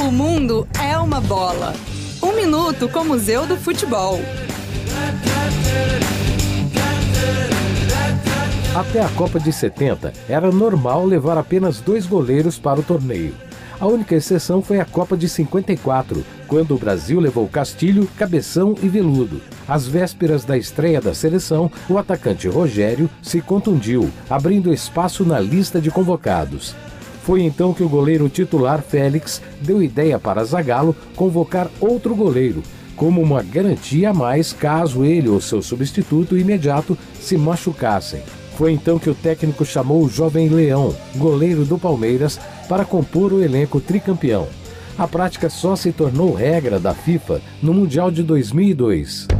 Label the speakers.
Speaker 1: O mundo é uma bola. Um minuto com o Museu do Futebol.
Speaker 2: Até a Copa de 70, era normal levar apenas dois goleiros para o torneio. A única exceção foi a Copa de 54, quando o Brasil levou Castilho, Cabeção e Veludo. Às vésperas da estreia da seleção, o atacante Rogério se contundiu, abrindo espaço na lista de convocados. Foi então que o goleiro titular Félix deu ideia para Zagallo convocar outro goleiro, como uma garantia a mais caso ele ou seu substituto imediato se machucassem. Foi então que o técnico chamou o jovem Leão, goleiro do Palmeiras, para compor o elenco tricampeão. A prática só se tornou regra da FIFA no Mundial de 2002.